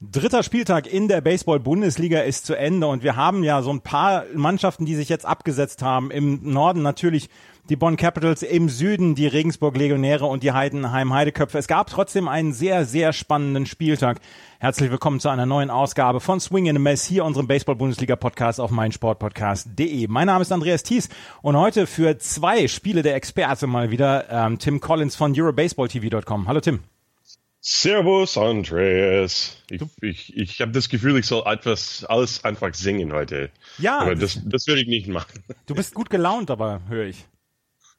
Dritter Spieltag in der Baseball-Bundesliga ist zu Ende und wir haben ja so ein paar Mannschaften, die sich jetzt abgesetzt haben. Im Norden natürlich die Bonn Capitals, im Süden die Regensburg Legionäre und die Heidenheim Heideköpfe. Es gab trotzdem einen sehr, sehr spannenden Spieltag. Herzlich willkommen zu einer neuen Ausgabe von Swing in a Mess, hier unserem Baseball-Bundesliga-Podcast auf meinsportpodcast.de. Mein Name ist Andreas Thies und heute für zwei Spiele der Experte mal wieder ähm, Tim Collins von EuroBaseballTV.com. Hallo Tim. Servus, Andreas. Ich, ich, ich habe das Gefühl, ich soll etwas alles einfach singen heute. Ja. Aber das, das würde ich nicht machen. Du bist gut gelaunt, aber höre ich.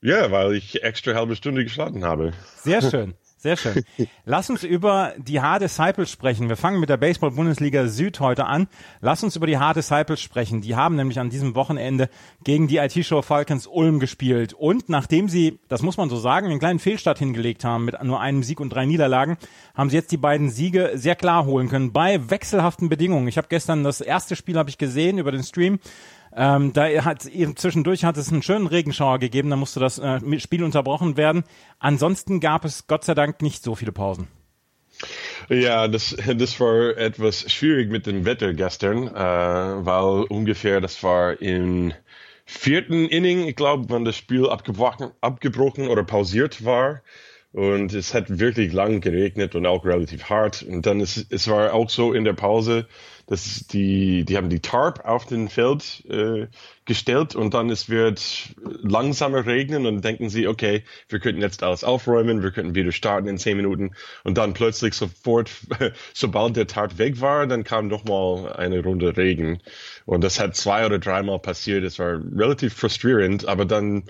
Ja, weil ich extra halbe Stunde geschlafen habe. Sehr schön. Sehr schön. Lass uns über die H-Disciples sprechen. Wir fangen mit der Baseball-Bundesliga Süd heute an. Lass uns über die H-Disciples sprechen. Die haben nämlich an diesem Wochenende gegen die IT-Show Falcons Ulm gespielt. Und nachdem sie, das muss man so sagen, einen kleinen Fehlstart hingelegt haben mit nur einem Sieg und drei Niederlagen, haben sie jetzt die beiden Siege sehr klar holen können bei wechselhaften Bedingungen. Ich habe gestern das erste Spiel habe ich gesehen über den Stream. Ähm, da hat zwischendurch hat es einen schönen Regenschauer gegeben, da musste das äh, Spiel unterbrochen werden. Ansonsten gab es Gott sei Dank nicht so viele Pausen. Ja, das, das war etwas schwierig mit dem Wetter gestern, äh, weil ungefähr das war im vierten Inning, ich glaube, wenn das Spiel abgebrochen, abgebrochen oder pausiert war. Und es hat wirklich lang geregnet und auch relativ hart. Und dann ist es war auch so in der Pause, dass die, die haben die Tarp auf den Feld äh, gestellt und dann es wird langsamer regnen und denken sie, okay, wir könnten jetzt alles aufräumen, wir könnten wieder starten in zehn Minuten und dann plötzlich sofort, sobald der Tarp weg war, dann kam noch mal eine Runde Regen und das hat zwei oder dreimal passiert. Es war relativ frustrierend, aber dann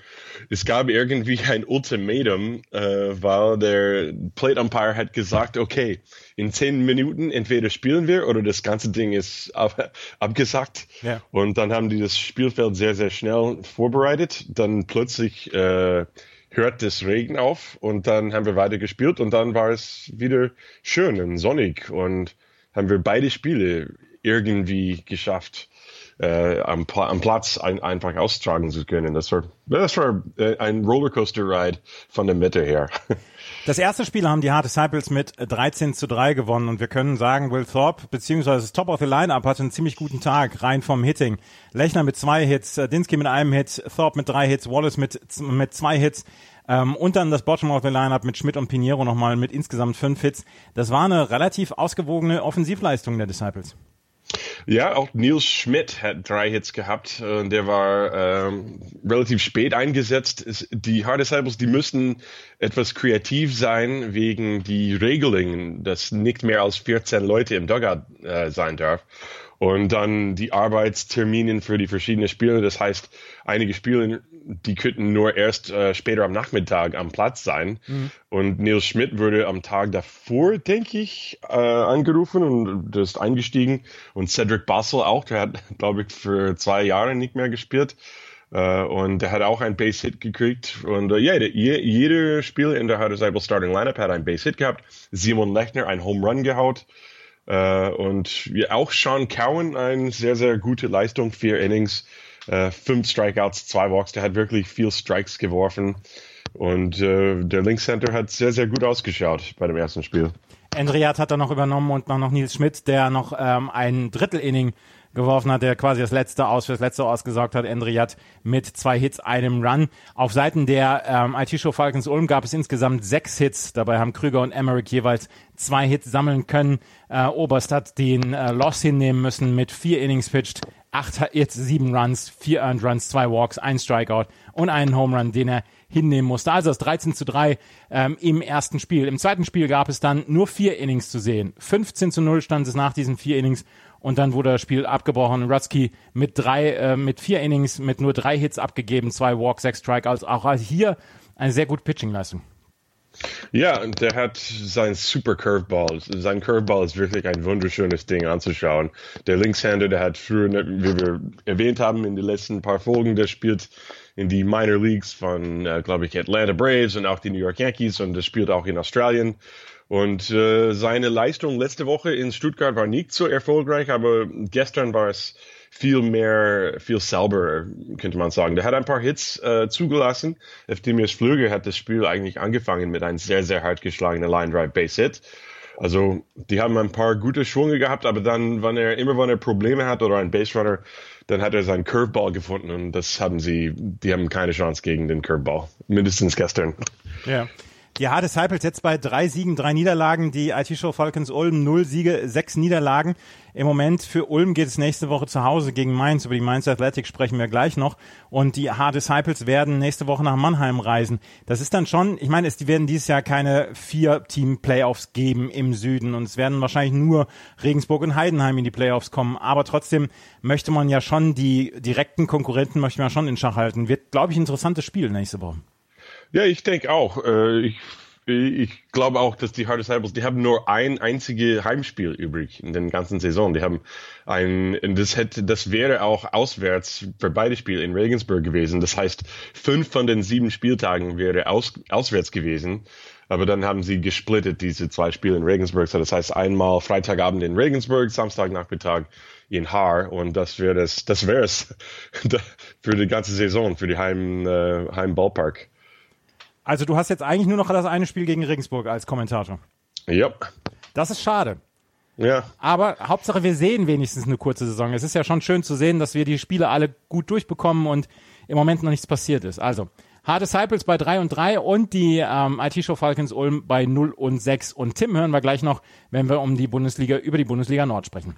es gab irgendwie ein Ultimatum, äh, weil der Plate Umpire hat gesagt, okay, in zehn Minuten entweder spielen wir oder das ganze Ding ist ab, abgesagt. Ja. Und dann haben die das Spielfeld sehr, sehr schnell vorbereitet. Dann plötzlich äh, hört das Regen auf und dann haben wir weiter gespielt und dann war es wieder schön und sonnig und haben wir beide Spiele irgendwie geschafft äh, am, am, Platz ein, einfach austragen zu können. Das war, das war äh, ein Rollercoaster-Ride von dem Wetter her. Das erste Spiel haben die Hard Disciples mit 13 zu 3 gewonnen und wir können sagen, Will Thorpe beziehungsweise das Top of the Lineup hatte einen ziemlich guten Tag rein vom Hitting. Lechner mit zwei Hits, äh, Dinsky mit einem Hit, Thorpe mit drei Hits, Wallace mit, mit zwei Hits. Ähm, und dann das Bottom of the Lineup mit Schmidt und Pinheiro nochmal mit insgesamt fünf Hits. Das war eine relativ ausgewogene Offensivleistung der Disciples. Ja, auch Neil Schmidt hat drei Hits gehabt. Äh, der war ähm, relativ spät eingesetzt. Die Hard Disciples, die müssen etwas kreativ sein wegen die Regelungen, dass nicht mehr als 14 Leute im Dugout äh, sein darf. Und dann die Arbeitsterminen für die verschiedenen Spiele. Das heißt, einige Spiele, die könnten nur erst äh, später am Nachmittag am Platz sein. Mhm. Und Neil Schmidt wurde am Tag davor, denke ich, äh, angerufen und das ist eingestiegen. Und Cedric Bassel auch, der hat, glaube ich, für zwei Jahre nicht mehr gespielt. Uh, und er hat auch ein Base-Hit gekriegt. Und uh, ja, je, jeder Spieler in der Hard Disciple Starting Lineup hat ein Base-Hit gehabt. Simon Lechner ein Home Run gehaut. Äh, und auch Sean Cowan, eine sehr, sehr gute Leistung, vier Innings, äh, fünf Strikeouts, zwei Walks, der hat wirklich viel Strikes geworfen. Und äh, der Linkcenter hat sehr, sehr gut ausgeschaut bei dem ersten Spiel. Endriat hat er noch übernommen und noch Nils Schmidt, der noch ähm, ein Drittel-Inning geworfen hat, der quasi das letzte aus, für das letzte ausgesorgt hat. Endriat mit zwei Hits, einem Run. Auf Seiten der ähm, IT-Show Falcons Ulm gab es insgesamt sechs Hits. Dabei haben Krüger und Emmerich jeweils zwei Hits sammeln können. Äh, Oberst hat den äh, Loss hinnehmen müssen mit vier Innings pitched, acht Hits, sieben Runs, vier Earned Runs, zwei Walks, ein Strikeout und einen Home Run, den er hinnehmen musste. Also das 13 zu 3 ähm, im ersten Spiel. Im zweiten Spiel gab es dann nur vier Innings zu sehen. 15 zu 0 stand es nach diesen vier Innings und dann wurde das Spiel abgebrochen. Rutsky mit drei, äh, mit vier Innings, mit nur drei Hits abgegeben, zwei Walks, sechs Strikeouts. Auch hier eine sehr gute Pitching-Leistung. Ja, und der hat sein Super Curveball. Sein Curveball ist wirklich ein wunderschönes Ding anzuschauen. Der Linkshänder, der hat früher, wie wir erwähnt haben in den letzten paar Folgen, der spielt in die Minor Leagues von, äh, glaube ich, Atlanta Braves und auch die New York Yankees und der spielt auch in Australien. Und äh, seine Leistung letzte Woche in Stuttgart war nicht so erfolgreich, aber gestern war es viel mehr, viel selber, könnte man sagen. Der hat ein paar Hits äh, zugelassen. Eftimius Flüger hat das Spiel eigentlich angefangen mit einem sehr, sehr hart geschlagenen Line Drive Base Hit. Also, die haben ein paar gute Schwünge gehabt, aber dann, wenn er, immer wenn er Probleme hat oder ein Base Runner, dann hat er seinen Curveball gefunden und das haben sie, die haben keine Chance gegen den Curveball. Mindestens gestern. Ja. Die Hard Disciples jetzt bei drei Siegen, drei Niederlagen. Die IT-Show Falcons Ulm null Siege, sechs Niederlagen. Im Moment für Ulm geht es nächste Woche zu Hause gegen Mainz. Über die Mainz Athletic sprechen wir gleich noch. Und die Hard Disciples werden nächste Woche nach Mannheim reisen. Das ist dann schon, ich meine, es werden dieses Jahr keine vier Team-Playoffs geben im Süden. Und es werden wahrscheinlich nur Regensburg und Heidenheim in die Playoffs kommen. Aber trotzdem möchte man ja schon die direkten Konkurrenten möchte man schon in Schach halten. Wird, glaube ich, ein interessantes Spiel nächste Woche. Ja, ich denke auch. Äh, ich, ich glaube auch, dass die Hard Disciples, die haben nur ein einziges Heimspiel übrig in der ganzen Saison. Die haben ein, das hätte, das wäre auch auswärts für beide Spiele in Regensburg gewesen. Das heißt, fünf von den sieben Spieltagen wäre aus, auswärts gewesen. Aber dann haben sie gesplittet diese zwei Spiele in Regensburg. So das heißt einmal Freitagabend in Regensburg, Samstagnachmittag in Haar und das wäre es, das wäre es für die ganze Saison, für die Heim, äh, Heimballpark. Also du hast jetzt eigentlich nur noch das eine Spiel gegen Regensburg als Kommentator. Ja. Das ist schade. Ja. Aber Hauptsache, wir sehen wenigstens eine kurze Saison. Es ist ja schon schön zu sehen, dass wir die Spiele alle gut durchbekommen und im Moment noch nichts passiert ist. Also, Hard Disciples bei 3 und 3 und die ähm, IT-Show Falcons Ulm bei 0 und 6. Und Tim hören wir gleich noch, wenn wir um die Bundesliga, über die Bundesliga Nord sprechen.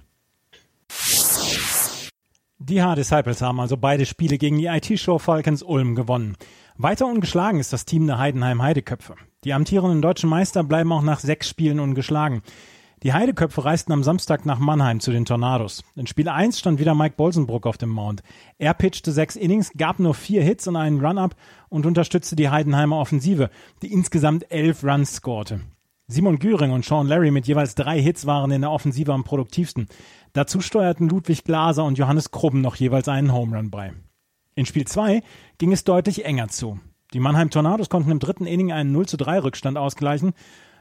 Die Hard Disciples haben also beide Spiele gegen die IT-Show Falcons Ulm gewonnen. Weiter ungeschlagen ist das Team der Heidenheim Heideköpfe. Die amtierenden deutschen Meister bleiben auch nach sechs Spielen ungeschlagen. Die Heideköpfe reisten am Samstag nach Mannheim zu den Tornados. In Spiel 1 stand wieder Mike Bolsenbrook auf dem Mount. Er pitchte sechs Innings, gab nur vier Hits und einen Run-Up und unterstützte die Heidenheimer Offensive, die insgesamt elf Runs scorte. Simon Güring und Sean Larry mit jeweils drei Hits waren in der Offensive am produktivsten. Dazu steuerten Ludwig Glaser und Johannes Krubben noch jeweils einen Home Run bei. In Spiel 2 ging es deutlich enger zu. Die Mannheim Tornados konnten im dritten Inning einen 0 zu 3 Rückstand ausgleichen,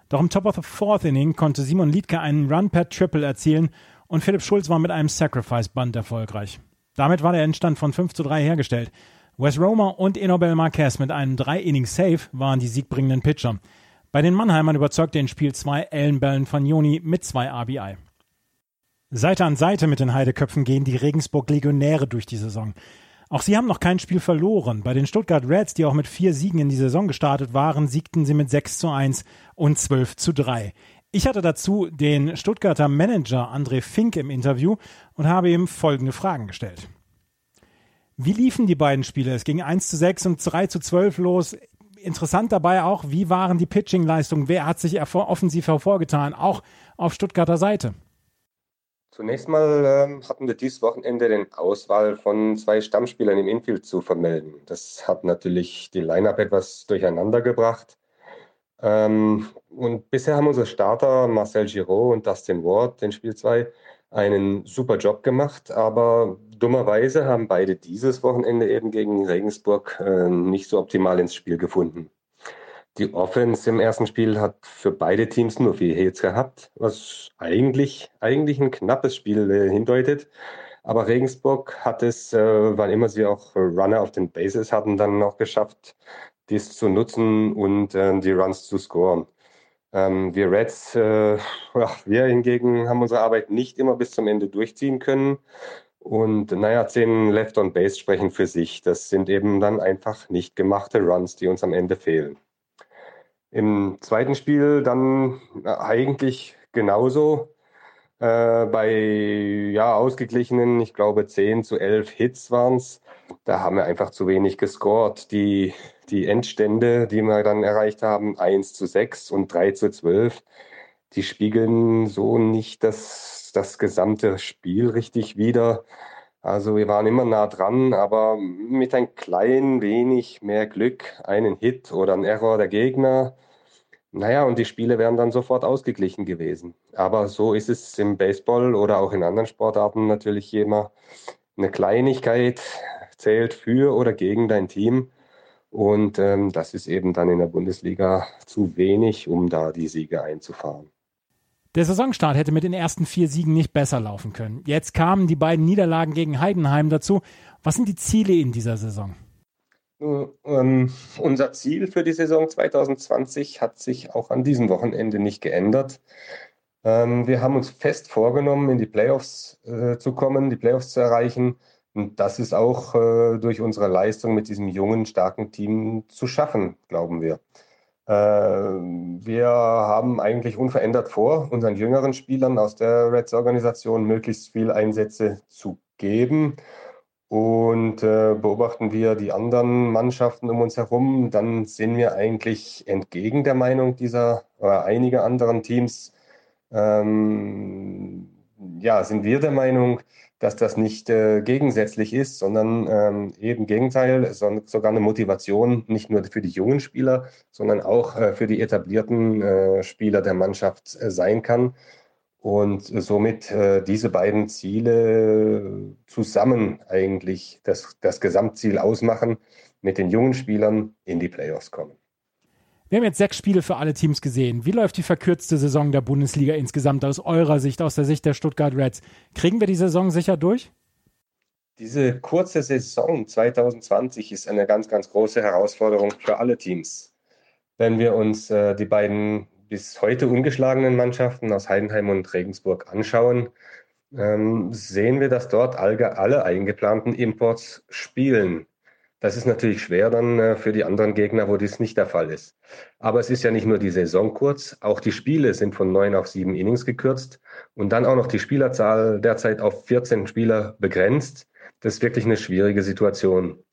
doch im Top of the Fourth Inning konnte Simon Liedke einen Run per Triple erzielen und Philipp Schulz war mit einem Sacrifice Band erfolgreich. Damit war der Endstand von 5 zu 3 hergestellt. Wes Romer und Enobel Marquez mit einem 3 Inning Save waren die siegbringenden Pitcher. Bei den Mannheimern überzeugte in Spiel 2 Ellen Bellen mit zwei RBI. Seite an Seite mit den Heideköpfen gehen die Regensburg Legionäre durch die Saison. Auch sie haben noch kein Spiel verloren. Bei den Stuttgart Reds, die auch mit vier Siegen in die Saison gestartet waren, siegten sie mit 6 zu 1 und 12 zu 3. Ich hatte dazu den Stuttgarter Manager André Fink im Interview und habe ihm folgende Fragen gestellt. Wie liefen die beiden Spiele? Es ging 1 zu 6 und 3 zu 12 los. Interessant dabei auch, wie waren die Pitching-Leistungen? Wer hat sich offensiv hervorgetan? Auch auf Stuttgarter Seite. Zunächst mal ähm, hatten wir dieses Wochenende den Auswahl von zwei Stammspielern im Infield zu vermelden. Das hat natürlich die Lineup etwas durcheinander gebracht. Ähm, und bisher haben unsere Starter Marcel Giraud und Dustin Ward in Spiel 2 einen super Job gemacht, aber dummerweise haben beide dieses Wochenende eben gegen Regensburg äh, nicht so optimal ins Spiel gefunden. Die Offense im ersten Spiel hat für beide Teams nur vier Hits gehabt, was eigentlich, eigentlich ein knappes Spiel äh, hindeutet. Aber Regensburg hat es, äh, wann immer sie auch Runner auf den Bases hatten, dann noch geschafft, dies zu nutzen und äh, die Runs zu scoren. Ähm, wir Reds, äh, ja, wir hingegen haben unsere Arbeit nicht immer bis zum Ende durchziehen können. Und naja, zehn Left on Base sprechen für sich. Das sind eben dann einfach nicht gemachte Runs, die uns am Ende fehlen. Im zweiten Spiel dann eigentlich genauso. Äh, bei ja, ausgeglichenen, ich glaube 10 zu 11 Hits waren es. Da haben wir einfach zu wenig gescored. Die, die Endstände, die wir dann erreicht haben, 1 zu 6 und 3 zu 12, die spiegeln so nicht das, das gesamte Spiel richtig wider. Also wir waren immer nah dran, aber mit ein klein wenig mehr Glück, einen Hit oder ein Error der Gegner. Naja, und die Spiele wären dann sofort ausgeglichen gewesen. Aber so ist es im Baseball oder auch in anderen Sportarten natürlich immer. Eine Kleinigkeit zählt für oder gegen dein Team. Und ähm, das ist eben dann in der Bundesliga zu wenig, um da die Siege einzufahren. Der Saisonstart hätte mit den ersten vier Siegen nicht besser laufen können. Jetzt kamen die beiden Niederlagen gegen Heidenheim dazu. Was sind die Ziele in dieser Saison? Ähm, unser Ziel für die Saison 2020 hat sich auch an diesem Wochenende nicht geändert. Ähm, wir haben uns fest vorgenommen, in die Playoffs äh, zu kommen, die Playoffs zu erreichen. Und das ist auch äh, durch unsere Leistung mit diesem jungen, starken Team zu schaffen, glauben wir. Äh, wir haben eigentlich unverändert vor, unseren jüngeren Spielern aus der Reds-Organisation möglichst viel Einsätze zu geben. Und äh, beobachten wir die anderen Mannschaften um uns herum, dann sind wir eigentlich entgegen der Meinung dieser oder einiger anderen Teams. Ähm, ja, sind wir der Meinung, dass das nicht äh, gegensätzlich ist, sondern ähm, eben Gegenteil, sondern sogar eine Motivation nicht nur für die jungen Spieler, sondern auch äh, für die etablierten äh, Spieler der Mannschaft äh, sein kann. Und somit äh, diese beiden Ziele zusammen eigentlich das, das Gesamtziel ausmachen, mit den jungen Spielern in die Playoffs kommen. Wir haben jetzt sechs Spiele für alle Teams gesehen. Wie läuft die verkürzte Saison der Bundesliga insgesamt aus eurer Sicht, aus der Sicht der Stuttgart Reds? Kriegen wir die Saison sicher durch? Diese kurze Saison 2020 ist eine ganz, ganz große Herausforderung für alle Teams. Wenn wir uns äh, die beiden bis heute ungeschlagenen Mannschaften aus Heidenheim und Regensburg anschauen, ähm, sehen wir, dass dort alle, alle eingeplanten Imports spielen. Das ist natürlich schwer dann äh, für die anderen Gegner, wo dies nicht der Fall ist. Aber es ist ja nicht nur die Saison kurz, auch die Spiele sind von neun auf sieben Innings gekürzt und dann auch noch die Spielerzahl derzeit auf 14 Spieler begrenzt. Das ist wirklich eine schwierige Situation.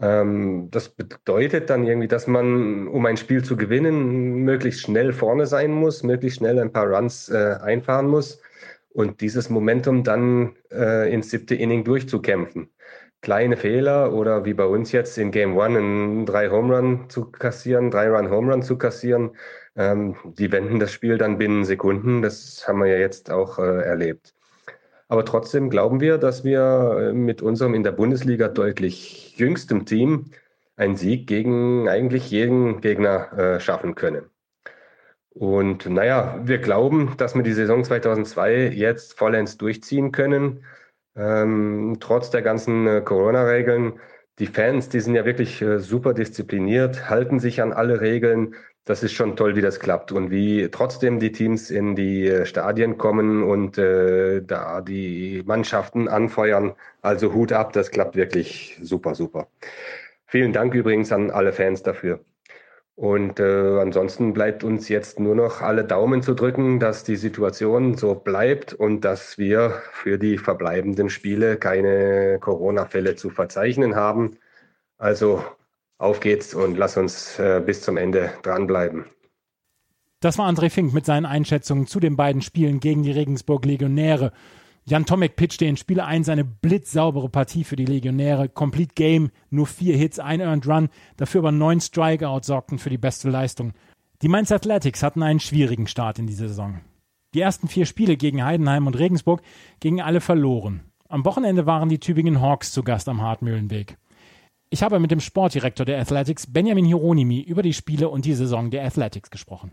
Ähm, das bedeutet dann irgendwie, dass man, um ein Spiel zu gewinnen, möglichst schnell vorne sein muss, möglichst schnell ein paar Runs äh, einfahren muss und dieses Momentum dann äh, ins siebte Inning durchzukämpfen kleine Fehler oder wie bei uns jetzt in Game One einen drei Home Run zu kassieren, drei Run Home Run zu kassieren, ähm, die wenden das Spiel dann binnen Sekunden. Das haben wir ja jetzt auch äh, erlebt. Aber trotzdem glauben wir, dass wir äh, mit unserem in der Bundesliga deutlich jüngstem Team einen Sieg gegen eigentlich jeden Gegner äh, schaffen können. Und naja, wir glauben, dass wir die Saison 2002 jetzt vollends durchziehen können ähm, trotz der ganzen äh, Corona-Regeln. Die Fans, die sind ja wirklich äh, super diszipliniert, halten sich an alle Regeln. Das ist schon toll, wie das klappt und wie trotzdem die Teams in die äh, Stadien kommen und äh, da die Mannschaften anfeuern. Also Hut ab, das klappt wirklich super, super. Vielen Dank übrigens an alle Fans dafür. Und äh, ansonsten bleibt uns jetzt nur noch alle Daumen zu drücken, dass die Situation so bleibt und dass wir für die verbleibenden Spiele keine Corona-Fälle zu verzeichnen haben. Also auf geht's und lass uns äh, bis zum Ende dranbleiben. Das war André Fink mit seinen Einschätzungen zu den beiden Spielen gegen die Regensburg Legionäre. Jan Tomek pitchte in Spiel 1 eine blitzsaubere Partie für die Legionäre. Complete Game, nur vier Hits, ein Earned Run, dafür aber neun Strikeouts sorgten für die beste Leistung. Die Mainz Athletics hatten einen schwierigen Start in die Saison. Die ersten vier Spiele gegen Heidenheim und Regensburg gingen alle verloren. Am Wochenende waren die Tübingen Hawks zu Gast am Hartmühlenweg. Ich habe mit dem Sportdirektor der Athletics, Benjamin Hieronymi, über die Spiele und die Saison der Athletics gesprochen.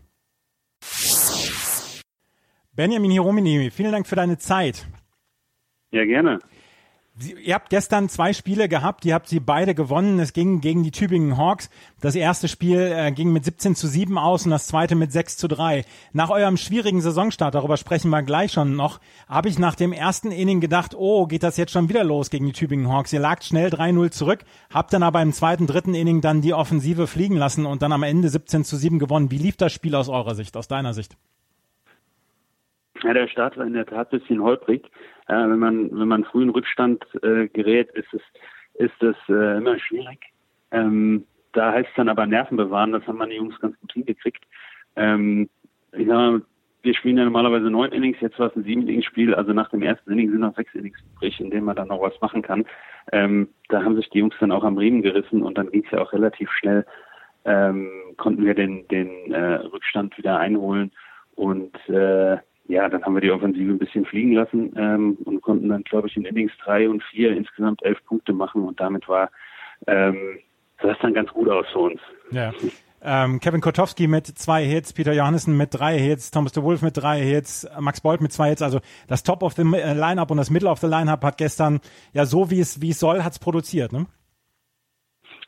Benjamin Hieronymi, vielen Dank für deine Zeit. Ja, gerne. Sie, ihr habt gestern zwei Spiele gehabt, ihr habt sie beide gewonnen. Es ging gegen die Tübingen Hawks. Das erste Spiel äh, ging mit 17 zu 7 aus und das zweite mit 6 zu 3. Nach eurem schwierigen Saisonstart, darüber sprechen wir gleich schon noch, habe ich nach dem ersten Inning gedacht, oh, geht das jetzt schon wieder los gegen die Tübingen Hawks. Ihr lagt schnell 3-0 zurück, habt dann aber im zweiten, dritten Inning dann die Offensive fliegen lassen und dann am Ende 17 zu 7 gewonnen. Wie lief das Spiel aus eurer Sicht, aus deiner Sicht? Ja, der Start war in der Tat ein bisschen holprig. Äh, wenn man wenn man früh in Rückstand äh, gerät, ist es ist es äh, immer schwierig. Ähm, da heißt es dann aber Nerven bewahren. Das haben meine Jungs ganz gut hingekriegt. Ähm, ich sag mal, wir spielen ja normalerweise neun Innings, jetzt war es ein sieben Innings Spiel, also nach dem ersten Inning sind noch sechs Innings übrig, in denen man dann noch was machen kann. Ähm, da haben sich die Jungs dann auch am Riemen gerissen und dann ging es ja auch relativ schnell, ähm, konnten wir den, den äh, Rückstand wieder einholen und äh, ja, dann haben wir die Offensive ein bisschen fliegen lassen ähm, und konnten dann, glaube ich, in Innings drei und vier insgesamt elf Punkte machen und damit war ähm, sah es dann ganz gut aus für uns. Ja. ähm, Kevin Kotowski mit zwei Hits, Peter Johannessen mit drei Hits, Thomas de Wolf mit drei Hits, Max Bolt mit zwei Hits. Also das Top of the äh, Lineup und das Middle of the Lineup hat gestern ja so wie es wie es soll, hat's produziert, ne?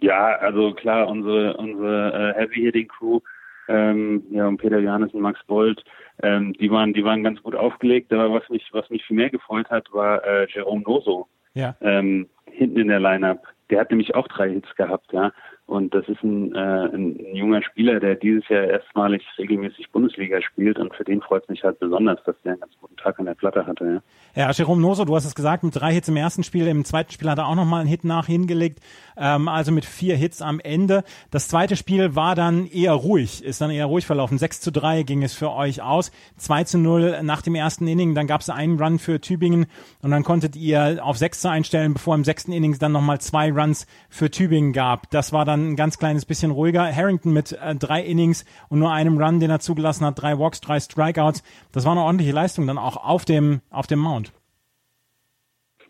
Ja, also klar, unsere unsere äh, Heavy Hitting Crew, ähm, ja und Peter Johannessen, Max Bolt, ähm, die waren die waren ganz gut aufgelegt. Aber was mich was mich viel mehr gefreut hat, war äh, Jerome Noso. Ja. Ähm, hinten in der Lineup. Der hat nämlich auch drei Hits gehabt, ja. Und das ist ein, äh, ein, ein junger Spieler, der dieses Jahr erstmalig regelmäßig Bundesliga spielt. Und für den freut es mich halt besonders, dass der einen ganz guten Tag an der Platte hatte. Ja. Ja, Jerome Noso, du hast es gesagt, mit drei Hits im ersten Spiel, im zweiten Spiel hat er auch nochmal einen Hit nach hingelegt, ähm, also mit vier Hits am Ende. Das zweite Spiel war dann eher ruhig, ist dann eher ruhig verlaufen. 6 zu 3 ging es für euch aus, 2 zu 0 nach dem ersten Inning, dann gab es einen Run für Tübingen und dann konntet ihr auf 6 zu einstellen, bevor im sechsten Innings dann nochmal zwei Runs für Tübingen gab. Das war dann ein ganz kleines bisschen ruhiger. Harrington mit äh, drei Innings und nur einem Run, den er zugelassen hat, drei Walks, drei Strikeouts. Das war eine ordentliche Leistung dann auch auf dem, auf dem Mount.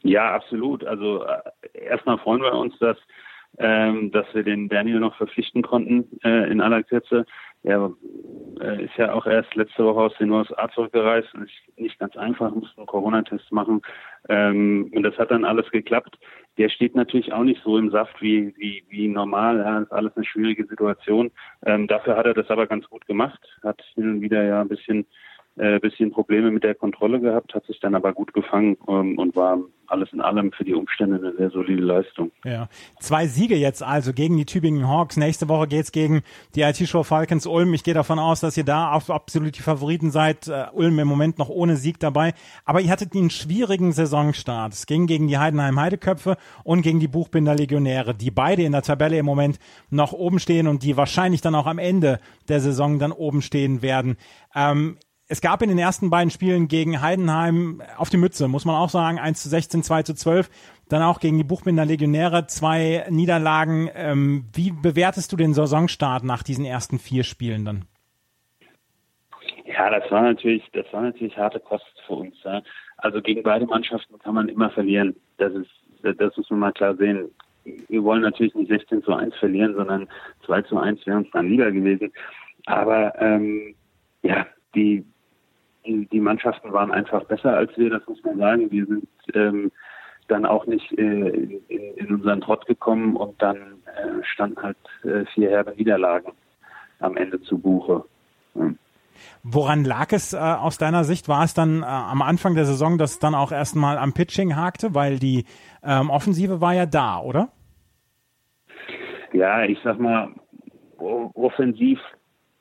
Ja, absolut. Also äh, erstmal freuen wir uns, dass ähm, dass wir den Daniel noch verpflichten konnten äh, in aller Kürze. Er äh, ist ja auch erst letzte Woche aus den USA zurückgereist ist nicht ganz einfach, musste einen Corona-Test machen. Ähm, und das hat dann alles geklappt. Der steht natürlich auch nicht so im Saft wie, wie, wie normal. Ja, ist alles eine schwierige Situation. Ähm, dafür hat er das aber ganz gut gemacht, hat hin und wieder ja ein bisschen äh, bisschen Probleme mit der Kontrolle gehabt, hat sich dann aber gut gefangen ähm, und war alles in allem für die Umstände eine sehr solide Leistung. Ja, zwei Siege jetzt also gegen die Tübingen Hawks. Nächste Woche geht's gegen die IT-Show Falcons Ulm. Ich gehe davon aus, dass ihr da absolut die Favoriten seid. Uh, Ulm im Moment noch ohne Sieg dabei. Aber ihr hattet einen schwierigen Saisonstart. Es ging gegen die Heidenheim Heideköpfe und gegen die Buchbinder Legionäre, die beide in der Tabelle im Moment noch oben stehen und die wahrscheinlich dann auch am Ende der Saison dann oben stehen werden. Ähm, es gab in den ersten beiden Spielen gegen Heidenheim auf die Mütze, muss man auch sagen, 1 zu 16, 2 zu 12. Dann auch gegen die Buchbinder Legionäre zwei Niederlagen. Ähm, wie bewertest du den Saisonstart nach diesen ersten vier Spielen dann? Ja, das war natürlich, das war natürlich harte Kost für uns. Ja. Also gegen beide Mannschaften kann man immer verlieren. Das ist, das muss man mal klar sehen. Wir wollen natürlich nicht 16 zu 1 verlieren, sondern 2 zu 1 wäre uns dann lieber gewesen. Aber ähm, ja, die die, die Mannschaften waren einfach besser als wir, das muss man sagen. Wir sind ähm, dann auch nicht äh, in, in, unseren Trott gekommen und dann äh, standen halt äh, vier herbe Niederlagen am Ende zu Buche. Ja. Woran lag es äh, aus deiner Sicht? War es dann äh, am Anfang der Saison, dass es dann auch erstmal am Pitching hakte, weil die ähm, Offensive war ja da, oder? Ja, ich sag mal, offensiv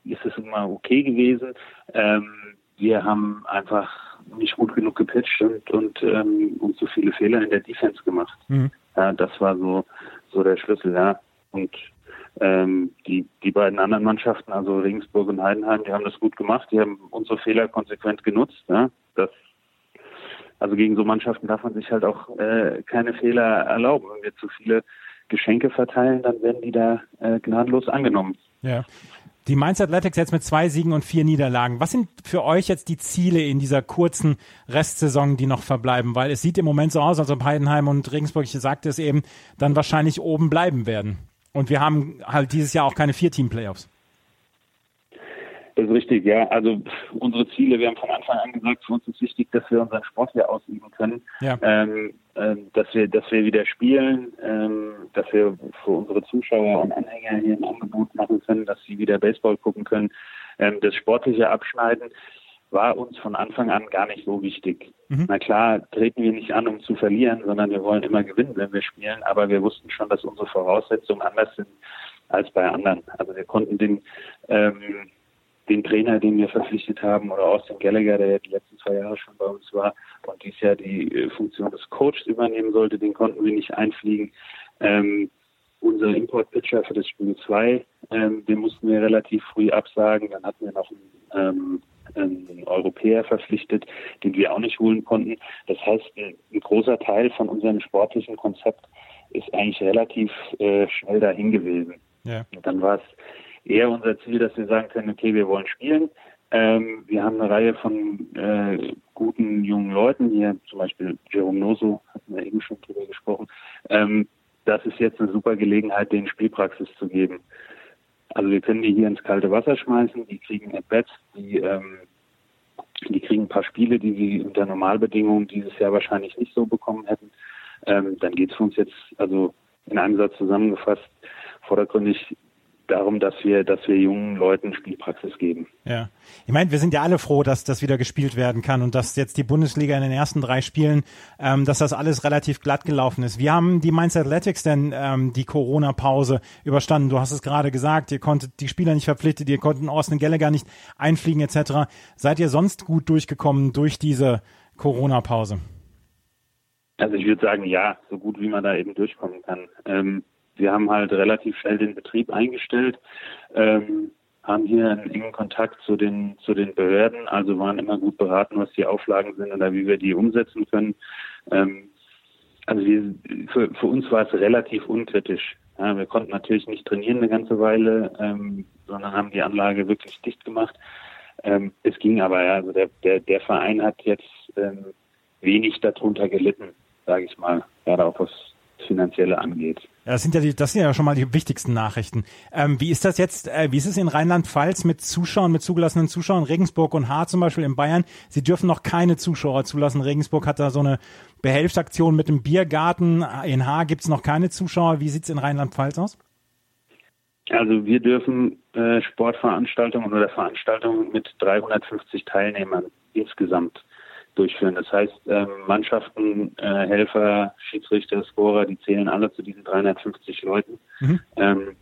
ist es immer okay gewesen. Ähm, wir haben einfach nicht gut genug gepitcht und, und, ähm, und so viele Fehler in der Defense gemacht. Mhm. Ja, das war so, so der Schlüssel, ja. Und ähm, die, die beiden anderen Mannschaften, also Regensburg und Heidenheim, die haben das gut gemacht, die haben unsere Fehler konsequent genutzt. Ja. Das, also gegen so Mannschaften darf man sich halt auch äh, keine Fehler erlauben. Wenn wir zu viele Geschenke verteilen, dann werden die da äh, gnadenlos angenommen. Ja. Die Mainz Athletics jetzt mit zwei Siegen und vier Niederlagen. Was sind für euch jetzt die Ziele in dieser kurzen Restsaison, die noch verbleiben? Weil es sieht im Moment so aus, als ob Heidenheim und Regensburg, ich sagte es eben, dann wahrscheinlich oben bleiben werden. Und wir haben halt dieses Jahr auch keine Vier-Team-Playoffs. Das ist richtig, ja. Also unsere Ziele, wir haben von Anfang an gesagt, für uns ist wichtig, dass wir unseren Sport hier ausüben können, ja. ähm, äh, dass wir, dass wir wieder spielen, ähm, dass wir für unsere Zuschauer und Anhänger hier ein Angebot machen können, dass sie wieder Baseball gucken können. Ähm, das sportliche Abschneiden war uns von Anfang an gar nicht so wichtig. Mhm. Na klar, treten wir nicht an, um zu verlieren, sondern wir wollen immer gewinnen, wenn wir spielen, aber wir wussten schon, dass unsere Voraussetzungen anders sind als bei anderen. Also wir konnten den ähm, den Trainer, den wir verpflichtet haben, oder Austin Gallagher, der ja die letzten zwei Jahre schon bei uns war und dies Jahr die äh, Funktion des Coaches übernehmen sollte, den konnten wir nicht einfliegen. Ähm, unser Import-Pitcher für das Spiel 2, ähm, den mussten wir relativ früh absagen. Dann hatten wir noch einen, ähm, einen Europäer verpflichtet, den wir auch nicht holen konnten. Das heißt, ein, ein großer Teil von unserem sportlichen Konzept ist eigentlich relativ äh, schnell dahin gewesen. Ja. Und dann war es eher unser Ziel, dass wir sagen können, okay, wir wollen spielen. Ähm, wir haben eine Reihe von äh, guten jungen Leuten, hier zum Beispiel Jerome Noso, hatten wir eben schon drüber gesprochen. Ähm, das ist jetzt eine super Gelegenheit, denen Spielpraxis zu geben. Also wir können die hier ins kalte Wasser schmeißen, die kriegen At-Bats, die, ähm, die kriegen ein paar Spiele, die sie unter Normalbedingungen dieses Jahr wahrscheinlich nicht so bekommen hätten. Ähm, dann geht es für uns jetzt, also in einem Satz zusammengefasst, vordergründig darum, dass wir, dass wir jungen Leuten Spielpraxis geben. Ja. Ich meine, wir sind ja alle froh, dass das wieder gespielt werden kann und dass jetzt die Bundesliga in den ersten drei Spielen, ähm, dass das alles relativ glatt gelaufen ist. Wie haben die Mainz Athletics denn ähm, die Corona-Pause überstanden? Du hast es gerade gesagt, ihr konntet die Spieler nicht verpflichtet, ihr konnten Austin Gallagher nicht einfliegen etc. Seid ihr sonst gut durchgekommen durch diese Corona-Pause? Also ich würde sagen, ja, so gut wie man da eben durchkommen kann. Ähm, wir haben halt relativ schnell den Betrieb eingestellt, ähm, haben hier einen engen Kontakt zu den, zu den Behörden, also waren immer gut beraten, was die Auflagen sind oder wie wir die umsetzen können. Ähm, also wir, für, für uns war es relativ unkritisch. Ja, wir konnten natürlich nicht trainieren eine ganze Weile, ähm, sondern haben die Anlage wirklich dicht gemacht. Ähm, es ging aber, ja, also der, der, der Verein hat jetzt ähm, wenig darunter gelitten, sage ich mal, gerade auch was Finanzielle angeht. Ja, das sind ja die, das sind ja schon mal die wichtigsten Nachrichten. Ähm, wie ist das jetzt, äh, wie ist es in Rheinland-Pfalz mit Zuschauern, mit zugelassenen Zuschauern? Regensburg und Haar zum Beispiel in Bayern, sie dürfen noch keine Zuschauer zulassen. Regensburg hat da so eine Behelfsaktion mit dem Biergarten. In Haar gibt's noch keine Zuschauer. Wie sieht's in Rheinland-Pfalz aus? Also wir dürfen äh, Sportveranstaltungen oder Veranstaltungen mit 350 Teilnehmern insgesamt durchführen. Das heißt, ähm, Mannschaften, äh, Helfer, Schiedsrichter, Scorer, die zählen alle zu diesen 350 Leuten. Mhm. Ähm,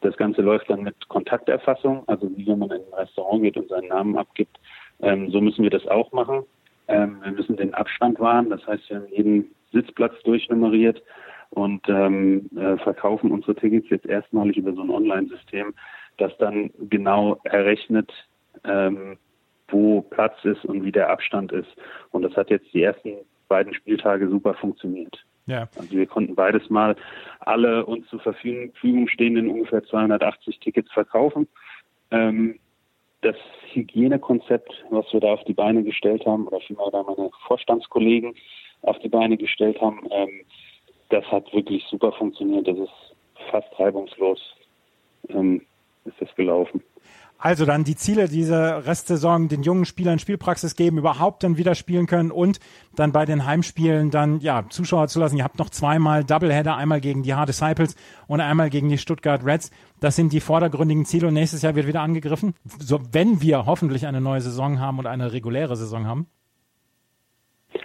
das Ganze läuft dann mit Kontakterfassung, also wie wenn man in ein Restaurant geht und seinen Namen abgibt. Ähm, so müssen wir das auch machen. Ähm, wir müssen den Abstand wahren, das heißt, wir haben jeden Sitzplatz durchnummeriert und ähm, äh, verkaufen unsere Tickets jetzt erstmalig über so ein Online-System, das dann genau errechnet, wo Platz ist und wie der Abstand ist. Und das hat jetzt die ersten beiden Spieltage super funktioniert. Ja. Also wir konnten beides mal alle uns zur Verfügung stehenden ungefähr 280 Tickets verkaufen. Ähm, das Hygienekonzept, was wir da auf die Beine gestellt haben, oder vielmehr da meine Vorstandskollegen auf die Beine gestellt haben, ähm, das hat wirklich super funktioniert. Das ist fast reibungslos ähm, ist das gelaufen. Also dann die Ziele dieser Restsaison, den jungen Spielern Spielpraxis geben, überhaupt dann wieder spielen können und dann bei den Heimspielen dann ja Zuschauer zu lassen. Ihr habt noch zweimal Doubleheader, einmal gegen die Hard Disciples und einmal gegen die Stuttgart Reds. Das sind die vordergründigen Ziele und nächstes Jahr wird wieder angegriffen. So, wenn wir hoffentlich eine neue Saison haben und eine reguläre Saison haben.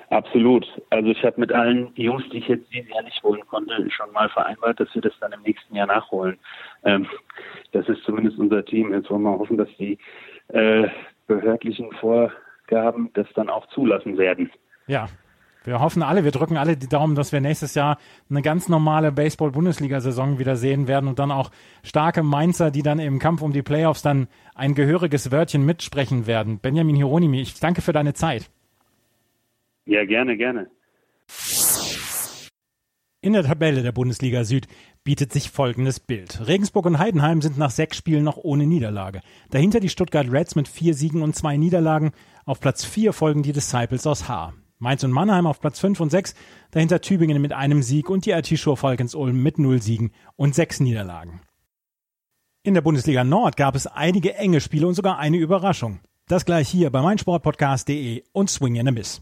Absolut. Also ich habe mit allen Jungs, die ich jetzt dieses Jahr nicht holen konnte, schon mal vereinbart, dass wir das dann im nächsten Jahr nachholen. Ähm, das ist zumindest unser Team. Jetzt wollen wir hoffen, dass die äh, behördlichen Vorgaben das dann auch zulassen werden. Ja, wir hoffen alle, wir drücken alle die Daumen, dass wir nächstes Jahr eine ganz normale Baseball-Bundesliga-Saison wieder sehen werden und dann auch starke Mainzer, die dann im Kampf um die Playoffs dann ein gehöriges Wörtchen mitsprechen werden. Benjamin Hieronymi, ich danke für deine Zeit. Ja, gerne, gerne. In der Tabelle der Bundesliga Süd bietet sich folgendes Bild. Regensburg und Heidenheim sind nach sechs Spielen noch ohne Niederlage. Dahinter die Stuttgart Reds mit vier Siegen und zwei Niederlagen. Auf Platz vier folgen die Disciples aus Haar. Mainz und Mannheim auf Platz fünf und sechs. Dahinter Tübingen mit einem Sieg und die IT Show Falkens Ulm mit null Siegen und sechs Niederlagen. In der Bundesliga Nord gab es einige enge Spiele und sogar eine Überraschung. Das gleich hier bei meinsportpodcast.de und Swing and a Miss.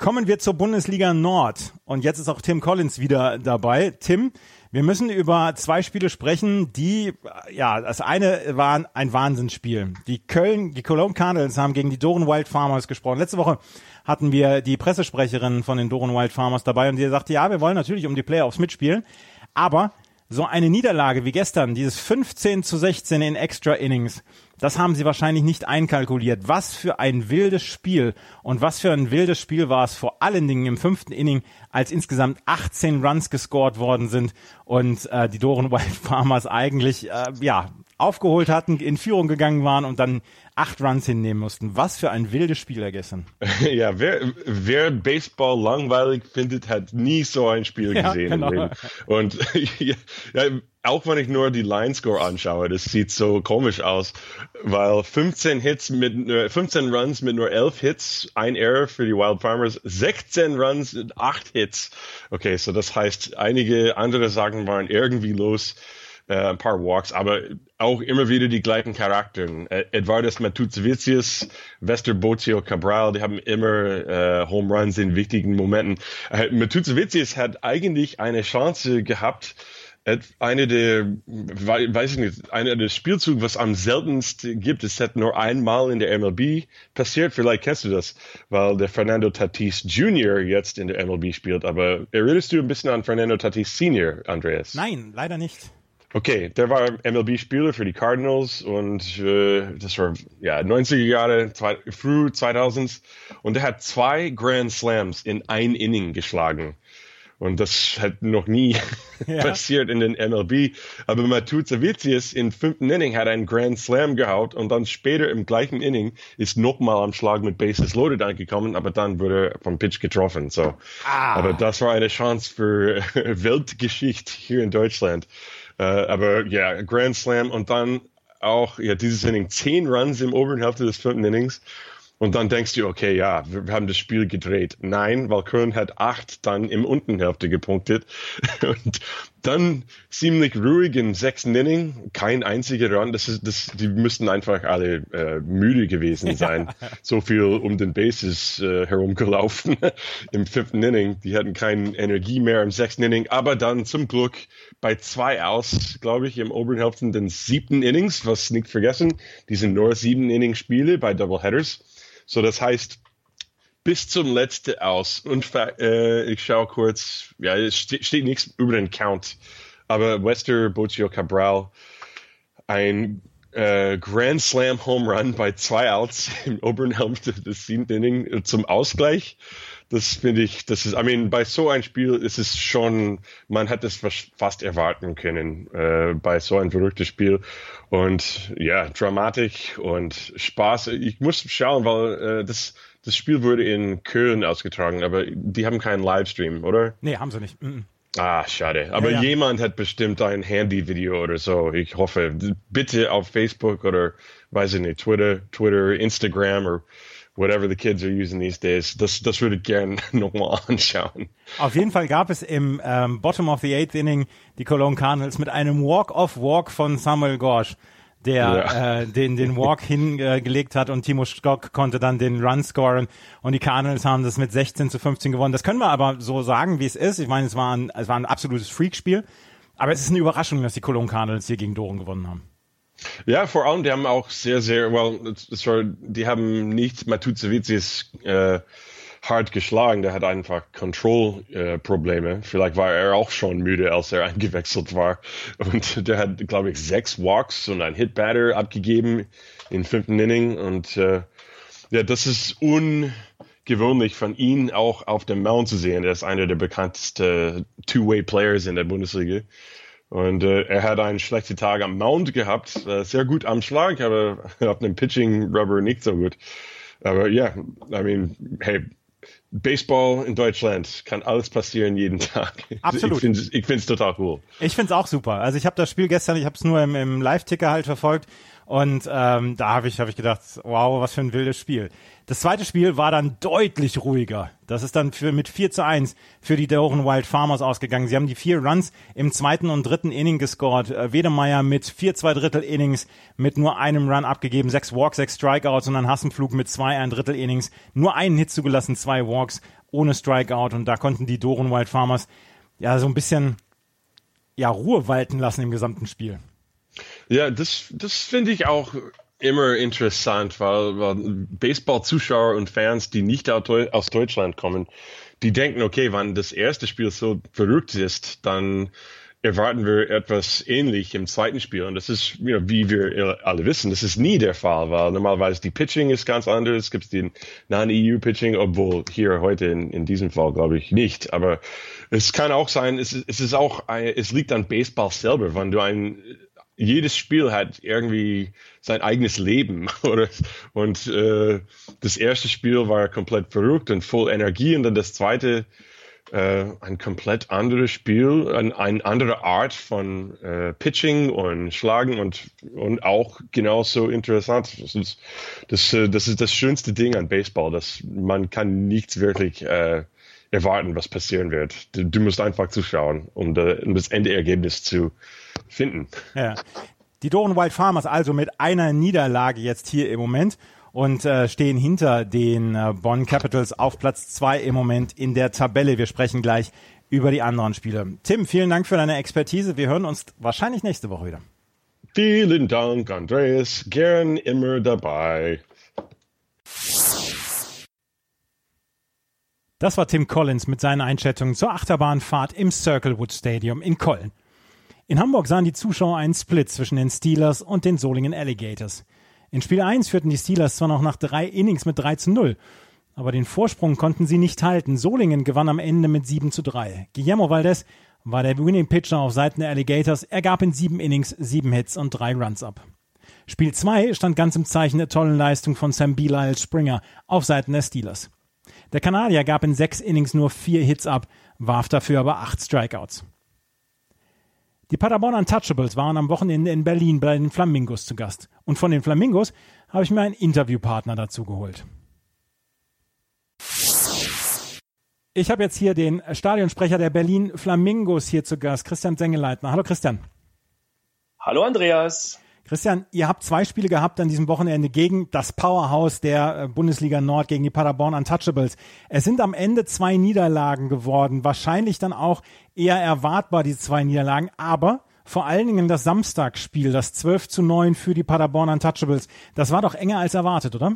Kommen wir zur Bundesliga Nord. Und jetzt ist auch Tim Collins wieder dabei. Tim, wir müssen über zwei Spiele sprechen, die, ja, das eine war ein Wahnsinnsspiel. Die Köln, die Cologne Cardinals haben gegen die Doren Wild Farmers gesprochen. Letzte Woche hatten wir die Pressesprecherin von den Doren Wild Farmers dabei und die sagte, ja, wir wollen natürlich um die Playoffs mitspielen, aber so eine Niederlage wie gestern, dieses 15 zu 16 in Extra Innings, das haben sie wahrscheinlich nicht einkalkuliert. Was für ein wildes Spiel und was für ein wildes Spiel war es vor allen Dingen im fünften Inning, als insgesamt 18 Runs gescored worden sind und äh, die Doren Wild Farmers eigentlich äh, ja aufgeholt hatten, in Führung gegangen waren und dann acht Runs hinnehmen mussten. Was für ein wildes Spiel gestern. Ja, wer, wer Baseball langweilig findet, hat nie so ein Spiel Ja, gesehen. genau. Und ja, auch wenn ich nur die Line Score anschaue, das sieht so komisch aus, weil 15 Hits mit nur, 15 Runs mit nur 11 Hits, ein Error für die Wild Farmers, 16 Runs mit 8 Hits. Okay, so das heißt, einige andere Sachen waren irgendwie los äh, ein paar Walks, aber auch immer wieder die gleichen Charakteren. Äh, Edvardas Matuzevicius, Vester Bozio Cabral, die haben immer äh, Home Runs in wichtigen Momenten. Äh, Matuzevicius hat eigentlich eine Chance gehabt, eine der, wei- weiß ich nicht, einer der Spielzüge, was am seltensten gibt, es hat nur einmal in der MLB passiert, vielleicht kennst du das, weil der Fernando Tatis Jr. jetzt in der MLB spielt, aber erinnerst du ein bisschen an Fernando Tatis Senior, Andreas? Nein, leider nicht. Okay, der war MLB-Spieler für die Cardinals und äh, das war ja 90er Jahre, zwei, früh 2000s und der hat zwei Grand Slams in ein Inning geschlagen. Und das hat noch nie Ja. passiert in den MLB. Aber Matuzavicius im fünften Inning hat einen Grand Slam gehaut und dann später im gleichen Inning ist nochmal am Schlag mit Bases loaded angekommen, aber dann wurde er vom Pitch getroffen. So. Aber das war eine Chance für Weltgeschichte hier in Deutschland. Äh, aber ja, Grand Slam und dann auch ja dieses Inning zehn Runs im oberen Hälfte des fünften Innings. Und dann denkst du, okay, ja, wir, haben das Spiel gedreht. Nein, weil Köln hat acht dann im unteren Hälfte gepunktet. Und dann ziemlich ruhig im sechsten Inning, kein einziger Run. Das ist, das, die müssten einfach alle äh, müde gewesen sein. So viel um den Bases äh, herumgelaufen im fünften Inning. Die hatten keine Energie mehr im sechsten Inning. Aber dann zum Glück bei zwei aus, glaube ich, im oberen Hälfte den siebten Innings, was nicht vergessen, die sind nur sieben Inning-Spiele bei Doubleheaders. So, das heißt, bis zum letzten aus. Und äh, ich schaue kurz, ja, es ste steht nichts über den Count, aber Wester Boccio Cabral, ein äh, Grand Slam Home Run bei zwei Outs im oberen Hälfte des siebten Inning äh, zum Ausgleich. Das finde ich, das ist, I mean, bei so einem Spiel ist es schon, man hat es fas- fast erwarten können äh, bei so einem verrückten Spiel. Und ja, Dramatik und Spaß. Ich muss schauen, weil äh, das, das Spiel wurde in Köln ausgetragen, aber die haben keinen Livestream, oder? Nee, haben sie nicht. Mhm. Ah, schade. Aber ja. jemand hat bestimmt ein Handy-Video oder so. Ich hoffe, bitte auf Facebook oder, weiß ich nicht, Twitter, Twitter, Instagram oder whatever the kids are using these days. Das, das würde ich gern nochmal anschauen. Auf jeden Fall gab es im ähm, Bottom of the Eighth Inning die Cologne Cardinals mit einem Walk-off-Walk von Samuel Gorsch, der Ja. äh, den, den Walk hingelegt hat und Timo Stock konnte dann den Run scoren und die Cardinals haben das mit 16 zu 15 gewonnen. Das können wir aber so sagen, wie es ist. Ich meine, es war ein, es war ein absolutes Freakspiel, aber es ist eine Überraschung, dass die Cologne Cardinals hier gegen Doren gewonnen haben. Ja, vor allem, die haben auch sehr, sehr, well, war, die haben nicht Matuzevicius äh, hart geschlagen, der hat einfach Control-Probleme. Vielleicht war er auch schon müde, als er eingewechselt war. Und der hat, glaube ich, sechs Walks und ein Hit-Batter abgegeben im fünften Inning. Und äh, ja, das ist ungewöhnlich von ihm auch auf dem Mound zu sehen. Er ist einer der bekanntesten Two-Way-Players in der Bundesliga. Und äh, er hat einen schlechten Tag am Mound gehabt, äh, sehr gut am Schlag, aber auf dem Pitching Rubber nicht so gut. Aber ja, I mean, hey, Baseball in Deutschland kann alles passieren jeden Tag. Absolut. Ich finde find's total cool. Ich find's auch super. Also ich habe das Spiel gestern, ich habe es nur im, im Live-Ticker halt verfolgt und ähm, da habe ich, hab ich gedacht, wow, was für ein wildes Spiel. Das zweite Spiel war dann deutlich ruhiger. Das ist dann für, mit 4 zu 1 für die Doren Wild Farmers ausgegangen. Sie haben die vier Runs im zweiten und dritten Inning gescored. Äh, Wedemeyer mit vier zwei Drittel Innings mit nur einem Run abgegeben, sechs Walks, sechs Strikeouts und dann Hassenflug mit zwei ein Drittel Innings, nur einen Hit zugelassen, zwei Walks ohne Strikeout und da konnten die Doren Wild Farmers ja so ein bisschen ja, Ruhe walten lassen im gesamten Spiel. Ja, das, das finde ich auch immer interessant, weil, weil Baseball-Zuschauer und Fans, die nicht aus Deutschland kommen, die denken, okay, wenn das erste Spiel so verrückt ist, dann erwarten wir etwas ähnlich im zweiten Spiel. Und das ist, you know, wie wir alle wissen, das ist nie der Fall, weil normalerweise die Pitching ist ganz anders. Es gibt den Non-EU-Pitching, obwohl hier heute in, in diesem Fall glaube ich nicht. Aber es kann auch sein, es, es ist auch, es liegt an Baseball selber, wenn du ein jedes Spiel hat irgendwie sein eigenes Leben. Oder? Und äh, das erste Spiel war komplett verrückt und voll Energie und dann das zweite äh, ein komplett anderes Spiel, ein, eine andere Art von äh, Pitching und Schlagen und, und auch genauso interessant. Das ist das, äh, das ist das schönste Ding an Baseball, dass man kann nichts wirklich äh, erwarten, was passieren wird. Du, du musst einfach zuschauen, um, de, um das Endergebnis zu finden. Ja. Die Doren Wild Farmers also mit einer Niederlage jetzt hier im Moment und äh, stehen hinter den äh, Bonn Capitals auf Platz zwei im Moment in der Tabelle. Wir sprechen gleich über die anderen Spiele. Tim, vielen Dank für deine Expertise. Wir hören uns wahrscheinlich nächste Woche wieder. Vielen Dank, Andreas. Gern immer dabei. Das war Tim Collins mit seinen Einschätzungen zur Achterbahnfahrt im Circlewood Stadium in Köln. In Hamburg sahen die Zuschauer einen Split zwischen den Steelers und den Solingen Alligators. In Spiel 1 führten die Steelers zwar noch nach drei Innings mit 3 zu 0, aber den Vorsprung konnten sie nicht halten. Solingen gewann am Ende mit 7 zu 3. Guillermo Valdez war der Winning Pitcher auf Seiten der Alligators. Er gab in sieben Innings sieben Hits und drei Runs ab. Spiel 2 stand ganz im Zeichen der tollen Leistung von Sam Belisle Springer auf Seiten der Steelers. Der Kanadier gab in sechs Innings nur vier Hits ab, warf dafür aber acht Strikeouts. Die Paderborn Untouchables waren am Wochenende in Berlin bei den Flamingos zu Gast. Und von den Flamingos habe ich mir einen Interviewpartner dazu geholt. Ich habe jetzt hier den Stadionsprecher der Berlin Flamingos hier zu Gast, Christian Sengeleitner. Hallo Christian. Hallo Andreas. Christian, ihr habt zwei Spiele gehabt an diesem Wochenende gegen das Powerhouse der äh, Bundesliga Nord, gegen die Paderborn Untouchables. Es sind am Ende zwei Niederlagen geworden. Wahrscheinlich dann auch eher erwartbar, die zwei Niederlagen. Aber vor allen Dingen das Samstagsspiel, das 12 zu 9 für die Paderborn Untouchables, das war doch enger als erwartet, oder?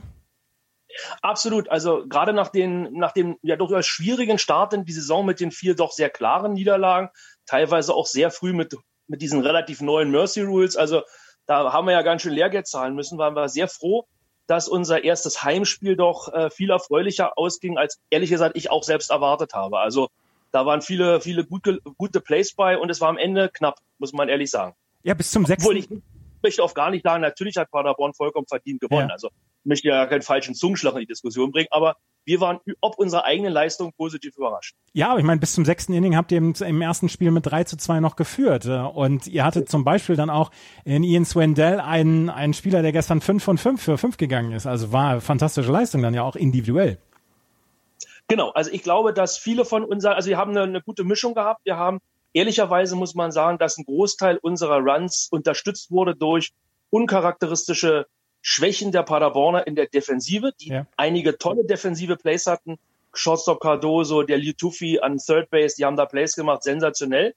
Absolut. Also gerade nach, den, nach dem ja durchaus schwierigen Start in die Saison mit den vier doch sehr klaren Niederlagen, teilweise auch sehr früh mit, mit diesen relativ neuen Mercy Rules. Also da haben wir ja ganz schön Lehrgeld zahlen müssen, waren wir sehr froh, dass unser erstes Heimspiel doch äh, viel erfreulicher ausging, als ehrlich gesagt ich auch selbst erwartet habe. Also da waren viele, viele gute, gute Plays bei und es war am Ende knapp, muss man ehrlich sagen. Ja, bis zum sechsten. Obwohl ich möchte auch gar nicht sagen, natürlich hat Paderborn vollkommen verdient gewonnen. Ja. Also möchte ja keinen falschen Zungenschlag in die Diskussion bringen, aber wir waren ob unserer eigenen Leistung positiv überrascht. Ja, aber ich meine, bis zum sechsten Inning habt ihr im, im, ersten Spiel mit 3 zu 2 noch geführt. Äh, und ihr hattet zum Beispiel dann auch in Ian Swindell einen, einen Spieler, der gestern 5 von 5 für 5 gegangen ist. Also war fantastische Leistung dann ja auch individuell. Genau, also ich glaube, dass viele von unseren, also wir haben eine, eine gute Mischung gehabt. Wir haben ehrlicherweise muss man sagen, dass ein Großteil unserer Runs unterstützt wurde durch uncharakteristische Schwächen der Paderborner in der Defensive, die ja. einige tolle defensive Plays hatten. Shortstop Cardoso, der Lutufi an Third Base, die haben da Plays gemacht, sensationell.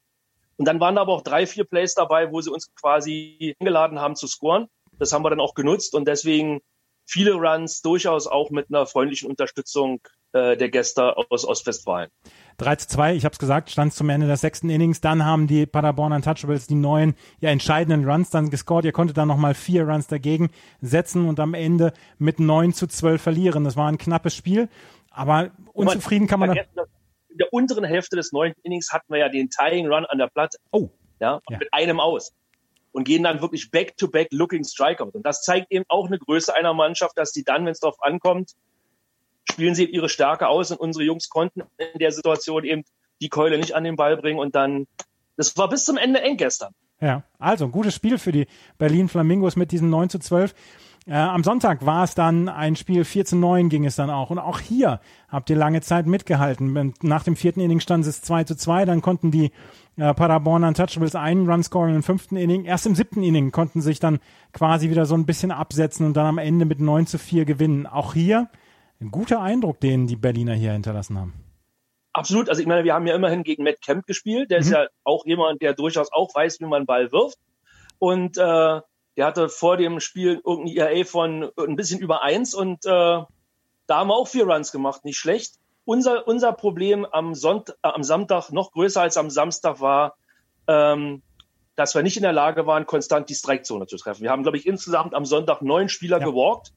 Und dann waren da aber auch drei, vier Plays dabei, wo sie uns quasi eingeladen haben zu scoren. Das haben wir dann auch genutzt und deswegen viele Runs durchaus auch mit einer freundlichen Unterstützung äh, der Gäste aus Ostwestfalen. 3 zu 2, ich habe es gesagt, stand zum Ende des sechsten Innings. Dann haben die Paderborn Untouchables die neuen, ja, entscheidenden Runs dann gescored. Ihr konntet dann nochmal vier Runs dagegen setzen und am Ende mit 9 zu 12 verlieren. Das war ein knappes Spiel, aber unzufrieden kann man... In der unteren Hälfte des neunten Innings hatten wir ja den Tying Run an der Platte. Oh. Ja, ja. mit einem aus und gehen dann wirklich back-to-back -back looking Strikeout. Und das zeigt eben auch eine Größe einer Mannschaft, dass die dann, wenn es darauf ankommt, spielen sie ihre Stärke aus und unsere Jungs konnten in der Situation eben die Keule nicht an den Ball bringen und dann, das war bis zum Ende eng gestern. Ja, also ein gutes Spiel für die Berlin Flamingos mit diesen 9 zu 12. Äh, am Sonntag war es dann ein Spiel 4 zu 9 ging es dann auch. Und auch hier habt ihr lange Zeit mitgehalten. Nach dem vierten Inning stand es 2 zu 2. Dann konnten die äh, Paderborn Untouchables einen Run scoren im fünften Inning. Erst im siebten Inning konnten sich dann quasi wieder so ein bisschen absetzen und dann am Ende mit 9 zu 4 gewinnen. Auch hier ein guter Eindruck, den die Berliner hier hinterlassen haben. Absolut. Also ich meine, wir haben ja immerhin gegen Matt Kemp gespielt. Der mhm. ist ja auch jemand, der durchaus auch weiß, wie man Ball wirft. Und äh, der hatte vor dem Spiel irgendein ERA von ein bisschen über eins und äh, da haben wir auch vier Runs gemacht, nicht schlecht. Unser, unser Problem am, Sonntag, äh, am Samstag noch größer als am Samstag war, ähm, dass wir nicht in der Lage waren, konstant die Strikezone zu treffen. Wir haben, glaube ich, insgesamt am Sonntag neun Spieler ja. gewalkt.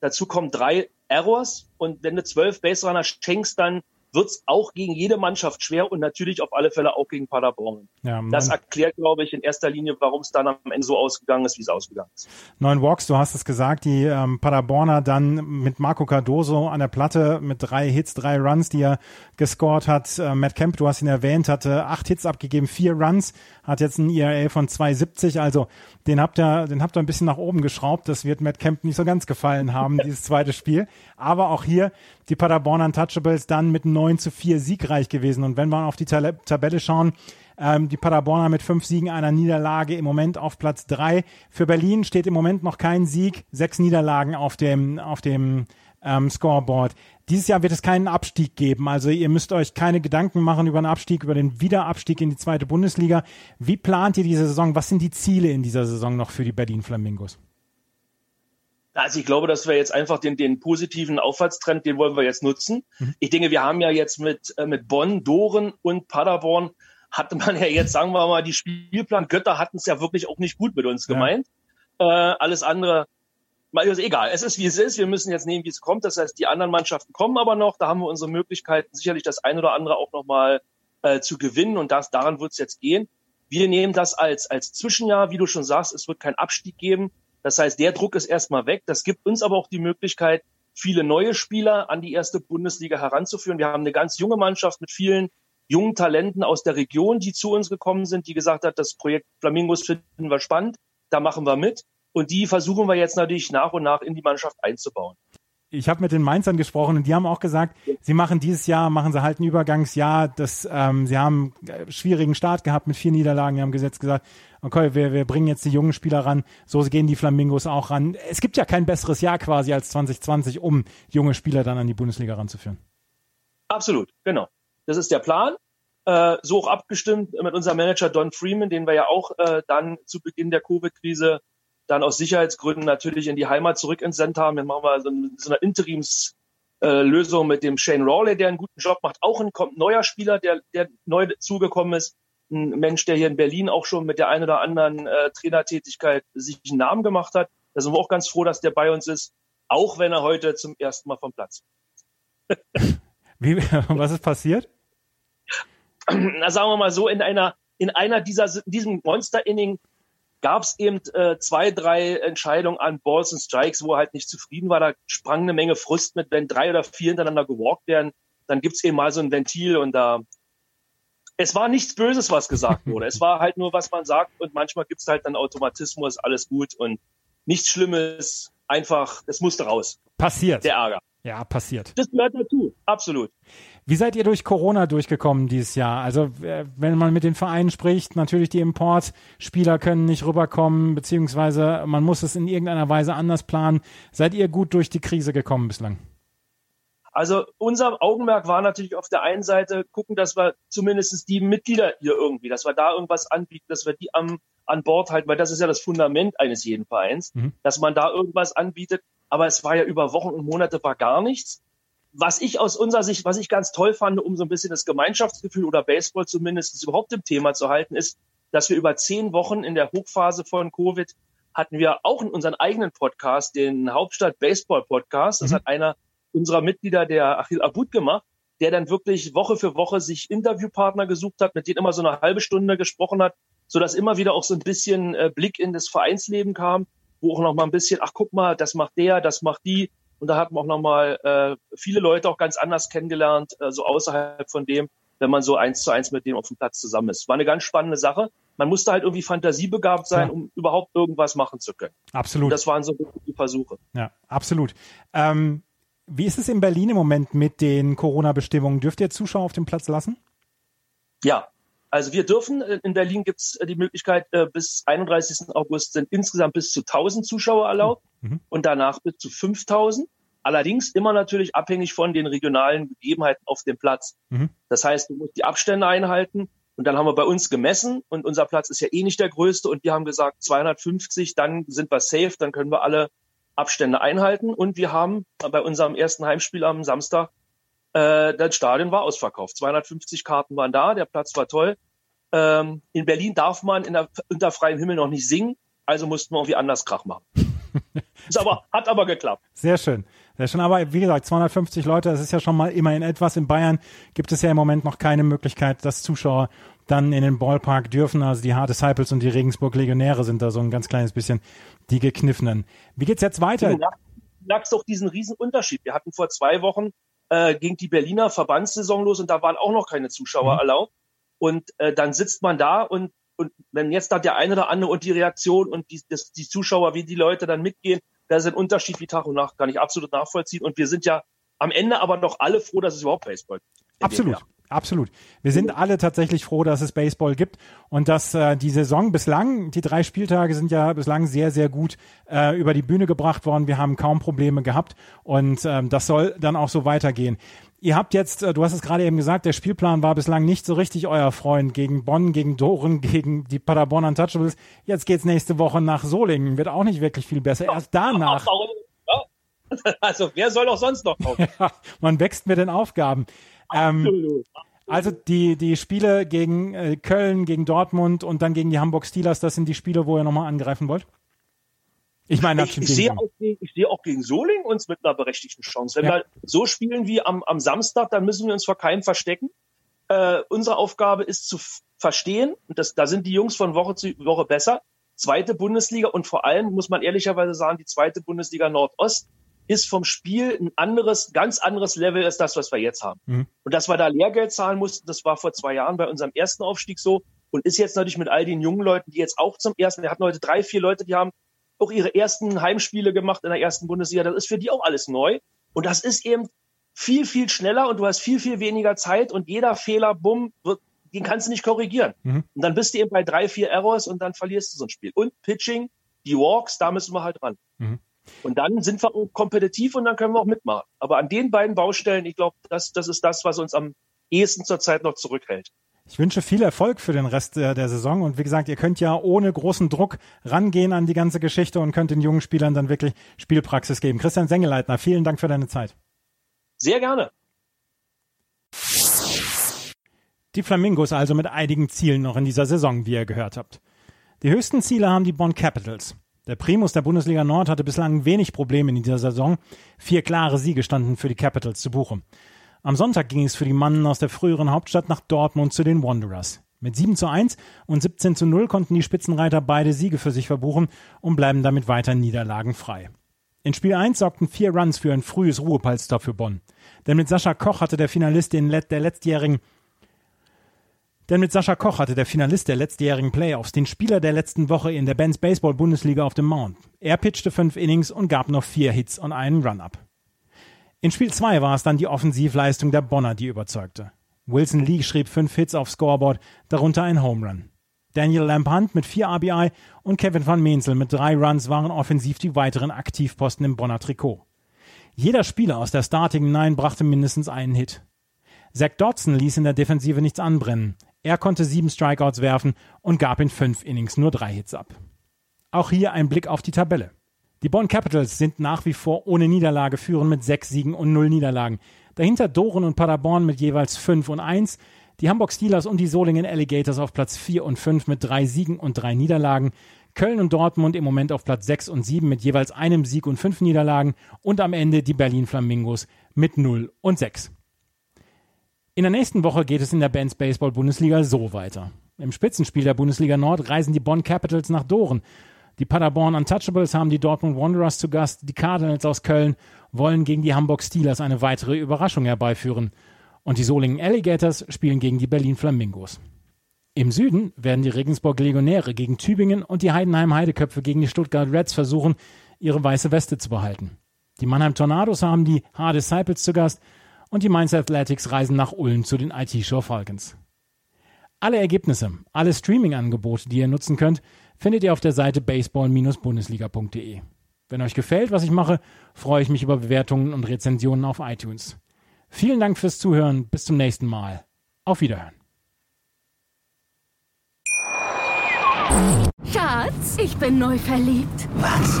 Dazu kommen drei Errors. Und wenn du zwölf Base Runner schenkst, dann wird es auch gegen jede Mannschaft schwer und natürlich auf alle Fälle auch gegen Paderborn. Ja, das erklärt, glaube ich, in erster Linie, warum es dann am Ende so ausgegangen ist, wie es ausgegangen ist. Neun Walks, du hast es gesagt, die ähm, Paderborner dann mit Marco Cardoso an der Platte mit drei Hits, drei Runs, die er gescored hat. Äh, Matt Kemp, du hast ihn erwähnt, hatte acht Hits abgegeben, vier Runs, hat jetzt ein ERA von 2,70, also den habt ihr, den habt ihr ein bisschen nach oben geschraubt. Das wird Matt Kemp nicht so ganz gefallen haben, dieses zweite Spiel. Aber auch hier die Paderborn Untouchables dann mit 9 zu 4 siegreich gewesen. Und wenn wir auf die Tabelle schauen, ähm, die Paderborner mit fünf Siegen, einer Niederlage im Moment auf Platz drei. Für Berlin steht im Moment noch kein Sieg, sechs Niederlagen auf dem, auf dem ähm, Scoreboard. Dieses Jahr wird es keinen Abstieg geben. Also ihr müsst euch keine Gedanken machen über einen Abstieg, über den Wiederabstieg in die zweite Bundesliga. Wie plant ihr diese Saison? Was sind die Ziele in dieser Saison noch für die Berlin Flamingos? Also ich glaube, dass wir jetzt einfach den, den positiven Aufwärtstrend, den wollen wir jetzt nutzen. Mhm. Ich denke, wir haben ja jetzt mit, äh, mit Bonn, Doren und Paderborn hatte man ja jetzt, sagen wir mal, die Spielplan Götter hatten es ja wirklich auch nicht gut mit uns gemeint. Ja. Äh, alles andere, ist egal. Es ist wie es ist. Wir müssen jetzt nehmen, wie es kommt. Das heißt, die anderen Mannschaften kommen aber noch. Da haben wir unsere Möglichkeiten, sicherlich das ein oder andere auch nochmal äh, zu gewinnen. Und das, daran wird es jetzt gehen. Wir nehmen das als, als Zwischenjahr, wie du schon sagst, es wird keinen Abstieg geben. Das heißt, der Druck ist erstmal weg. Das gibt uns aber auch die Möglichkeit, viele neue Spieler an die erste Bundesliga heranzuführen. Wir haben eine ganz junge Mannschaft mit vielen jungen Talenten aus der Region, die zu uns gekommen sind, die gesagt hat, das Projekt Flamingos finden wir spannend, da machen wir mit. Und die versuchen wir jetzt natürlich nach und nach in die Mannschaft einzubauen ich habe mit den Mainzern gesprochen und die haben auch gesagt, sie machen dieses Jahr, machen sie halt ein Übergangsjahr. Das, ähm, sie haben einen schwierigen Start gehabt mit vier Niederlagen. Die haben gesetzt gesagt, okay, wir, wir bringen jetzt die jungen Spieler ran. So gehen die Flamingos auch ran. Es gibt ja kein besseres Jahr quasi als 2020, um junge Spieler dann an die Bundesliga ranzuführen. Absolut, genau. Das ist der Plan. Äh, so auch abgestimmt mit unserem Manager Don Freeman, den wir ja auch äh, dann zu Beginn der Covid-Krise dann aus Sicherheitsgründen natürlich in die Heimat zurück entsendet haben. Dann machen wir so, eine, so eine Interimslösung äh, mit dem Shane Rawley, der einen guten Job macht. Auch ein kommt neuer Spieler, der, der neu zugekommen ist. Ein Mensch, der hier in Berlin auch schon mit der einen oder anderen äh, Trainertätigkeit sich einen Namen gemacht hat. Da sind wir auch ganz froh, dass der bei uns ist, auch wenn er heute zum ersten Mal vom Platz. Wie, was ist passiert? Na, sagen wir mal so, in einer, in einer dieser, diesem Monster-Inning gab es eben äh, zwei, drei Entscheidungen an Balls und Strikes, wo er halt nicht zufrieden war. Da sprang eine Menge Frust mit, wenn drei oder vier hintereinander gewalkt werden, dann gibt's eben mal so ein Ventil und da es war nichts Böses, was gesagt wurde. es war halt nur, was man sagt und manchmal gibt's halt dann Automatismus, alles gut und nichts Schlimmes, einfach, es musste raus. Passiert. Der Ärger. Ja, passiert. Das gehört dazu, absolut. Wie seid ihr durch Corona durchgekommen dieses Jahr? Also äh, wenn man mit den Vereinen spricht, natürlich die Importspieler können nicht rüberkommen, beziehungsweise man muss es in irgendeiner Weise anders planen. Seid ihr gut durch die Krise gekommen bislang? Also unser Augenmerk war natürlich auf der einen Seite gucken, dass wir zumindest die Mitglieder hier irgendwie, dass wir da irgendwas anbieten, dass wir die am, an Bord halten, weil das ist ja das Fundament eines jeden Vereins, mhm. dass man da irgendwas anbietet aber es war ja über Wochen und Monate war gar nichts. Was ich aus unserer Sicht, was ich ganz toll fand, um so ein bisschen das Gemeinschaftsgefühl oder Baseball zumindest überhaupt im Thema zu halten, ist, dass wir über zehn Wochen in der Hochphase von Covid hatten wir auch in unseren eigenen Podcast, den Hauptstadt Baseball Podcast. Das mhm. hat einer unserer Mitglieder, der Achil Abud, gemacht, der dann wirklich Woche für Woche sich Interviewpartner gesucht hat, mit denen immer so eine halbe Stunde gesprochen hat, so dass immer wieder auch so ein bisschen äh, Blick in das Vereinsleben kam wo auch noch mal ein bisschen, ach guck mal, das macht der, das macht die. Und da hat man auch noch mal äh, viele Leute auch ganz anders kennengelernt, äh, so außerhalb von dem, wenn man so eins zu eins mit dem auf dem Platz zusammen ist. War eine ganz spannende Sache. Man musste halt irgendwie fantasiebegabt sein, ja. um überhaupt irgendwas machen zu können. Absolut. Und das waren so die Versuche. Ja, absolut. Ähm, wie ist es in Berlin im Moment mit den Corona-Bestimmungen? Dürft ihr Zuschauer auf dem Platz lassen? Ja, also wir dürfen, äh, in Berlin gibt es äh, die Möglichkeit, äh, bis 31. August sind insgesamt bis zu 1000 Zuschauer erlaubt mhm. und danach bis zu 5000. Allerdings immer natürlich abhängig von den regionalen Gegebenheiten auf dem Platz. Mhm. Das heißt, du musst die Abstände einhalten. Und dann haben wir bei uns gemessen und unser Platz ist ja eh nicht der größte und wir haben gesagt 250, dann sind wir safe, dann können wir alle Abstände einhalten. Und wir haben bei unserem ersten Heimspiel am Samstag äh, das Stadion war ausverkauft. 250 Karten waren da, der Platz war toll. Ähm, in Berlin darf man in der, unter freiem Himmel noch nicht singen, also mussten wir irgendwie anders Krach machen. Ist aber, hat aber geklappt. Sehr schön. Sehr schön, aber wie gesagt, 250 Leute, das ist ja schon mal immerhin etwas. In Bayern gibt es ja im Moment noch keine Möglichkeit, dass Zuschauer dann in den Ballpark dürfen. Also die Hard Disciples und die Regensburg Legionäre sind da so ein ganz kleines bisschen die gekniffenen. Wie geht's jetzt weiter? Du merkst doch diesen riesen Unterschied. Wir hatten vor zwei Wochen äh, ging die Berliner Verbandssaison los und da waren auch noch keine Zuschauer mhm. erlaubt. Und äh, dann sitzt man da und, und wenn jetzt da der eine oder andere und die Reaktion und die, das, die Zuschauer, wie die Leute dann mitgehen, das ist ein Unterschied wie Tag und Nacht, kann ich absolut nachvollziehen. Und wir sind ja am Ende aber noch alle froh, dass es überhaupt Baseball gibt. Absolut. Absolut. Wir sind alle tatsächlich froh, dass es Baseball gibt und dass äh, die Saison bislang, die drei Spieltage sind ja bislang sehr, sehr gut äh, über die Bühne gebracht worden. Wir haben kaum Probleme gehabt und ähm, das soll dann auch so weitergehen. Ihr habt jetzt, äh, du hast es gerade eben gesagt, der Spielplan war bislang nicht so richtig euer Freund gegen Bonn, gegen Doren, gegen die Paderborn Untouchables. Jetzt geht's nächste Woche nach Solingen. Wird auch nicht wirklich viel besser. Erst danach. Also wer soll auch sonst noch kommen? Ja, man wächst mit den Aufgaben. Ähm, Absolut. Also die, die Spiele gegen äh, Köln, gegen Dortmund und dann gegen die Hamburg Steelers, das sind die Spiele, wo ihr nochmal angreifen wollt? Ich meine, ich, ich sehe auch, ich sehe auch gegen Soling uns mit einer berechtigten Chance. Wenn ja. wir so spielen wie am, am Samstag, dann müssen wir uns vor keinem verstecken. Äh, unsere Aufgabe ist zu verstehen, und das, da sind die Jungs von Woche zu Woche besser. Zweite Bundesliga und vor allem muss man ehrlicherweise sagen, die zweite Bundesliga Nordost ist vom Spiel ein anderes, ganz anderes Level als das, was wir jetzt haben. Mhm. Und dass wir da Lehrgeld zahlen mussten, das war vor zwei Jahren bei unserem ersten Aufstieg so und ist jetzt natürlich mit all den jungen Leuten, die jetzt auch zum ersten, wir hatten heute drei, vier Leute, die haben auch ihre ersten Heimspiele gemacht in der ersten Bundesliga. Das ist für die auch alles neu. Und das ist eben viel, viel schneller und du hast viel, viel weniger Zeit und jeder Fehler, bumm, wird, den kannst du nicht korrigieren. Mhm. Und dann bist du eben bei drei, vier Errors und dann verlierst du so ein Spiel. Und Pitching, die Walks, da müssen wir halt ran. Mhm. Und dann sind wir kompetitiv und dann können wir auch mitmachen. Aber an den beiden Baustellen, ich glaube, das, das ist das, was uns am ehesten zurzeit noch zurückhält. Ich wünsche viel Erfolg für den Rest der, der, Saison und wie gesagt, ihr könnt ja ohne großen Druck rangehen an die ganze Geschichte und könnt den jungen Spielern dann wirklich Spielpraxis geben. Christian Sengeleitner, vielen Dank für deine Zeit. Sehr gerne. Die Flamingos also mit einigen Zielen noch in dieser Saison, wie ihr gehört habt. Die höchsten Ziele haben die Bonn Capitals. Der Primus der Bundesliga Nord hatte bislang wenig Probleme in dieser Saison. Vier klare Siege standen für die Capitals zu Buche. Am Sonntag ging es für die Mannen aus der früheren Hauptstadt nach Dortmund zu den Wanderers. Mit 7 zu 1 und 17 zu 0 konnten die Spitzenreiter beide Siege für sich verbuchen und bleiben damit weiter niederlagenfrei. In Spiel 1 sorgten vier Runs für ein frühes Ruhepolster für Bonn. Denn mit Sascha Koch hatte der Finalist den Let der letztjährigen denn mit Sascha Koch hatte der Finalist der letztjährigen Playoffs den Spieler der letzten Woche in der Benz Baseball Bundesliga auf dem Mount. Er pitchte fünf Innings und gab noch vier Hits und einen Run-Up. In Spiel 2 war es dann die Offensivleistung der Bonner, die überzeugte. Wilson Lee schrieb fünf Hits aufs Scoreboard, darunter ein Home Run. Daniel Lampunt mit vier RBI und Kevin van Menzel mit drei Runs waren offensiv die weiteren Aktivposten im Bonner Trikot. Jeder Spieler aus der Starting Nine brachte mindestens einen Hit. Zach Dodson ließ in der Defensive nichts anbrennen. Er konnte sieben Strikeouts werfen und gab in fünf Innings nur drei Hits ab. Auch hier ein Blick auf die Tabelle. Die Bonn Capitals sind nach wie vor ohne Niederlage führen mit sechs Siegen und null Niederlagen. Dahinter Doren und Paderborn mit jeweils fünf und eins. Die Hamburg Steelers und die Solingen Alligators auf Platz vier und fünf mit drei Siegen und drei Niederlagen. Köln und Dortmund im Moment auf Platz sechs und sieben mit jeweils einem Sieg und fünf Niederlagen. Und am Ende die Berlin Flamingos mit null und sechs. In der nächsten Woche geht es in der Bands Baseball Bundesliga so weiter. Im Spitzenspiel der Bundesliga Nord reisen die Bonn Capitals nach Doren. Die Paderborn Untouchables haben die Dortmund Wanderers zu Gast. Die Cardinals aus Köln wollen gegen die Hamburg Steelers eine weitere Überraschung herbeiführen. Und die Solingen Alligators spielen gegen die Berlin Flamingos. Im Süden werden die Regensburg Legionäre gegen Tübingen und die Heidenheim Heideköpfe gegen die Stuttgart Reds versuchen, ihre weiße Weste zu behalten. Die Mannheim Tornados haben die Hard Disciples zu Gast und die Mainz Athletics reisen nach Ulm zu den IT-Show Falcons. Alle Ergebnisse, alle Streaming-Angebote, die ihr nutzen könnt, findet ihr auf der Seite baseball-bundesliga.de. Wenn euch gefällt, was ich mache, freue ich mich über Bewertungen und Rezensionen auf iTunes. Vielen Dank fürs Zuhören. Bis zum nächsten Mal. Auf Wiederhören. Schatz, ich bin neu verliebt. Was?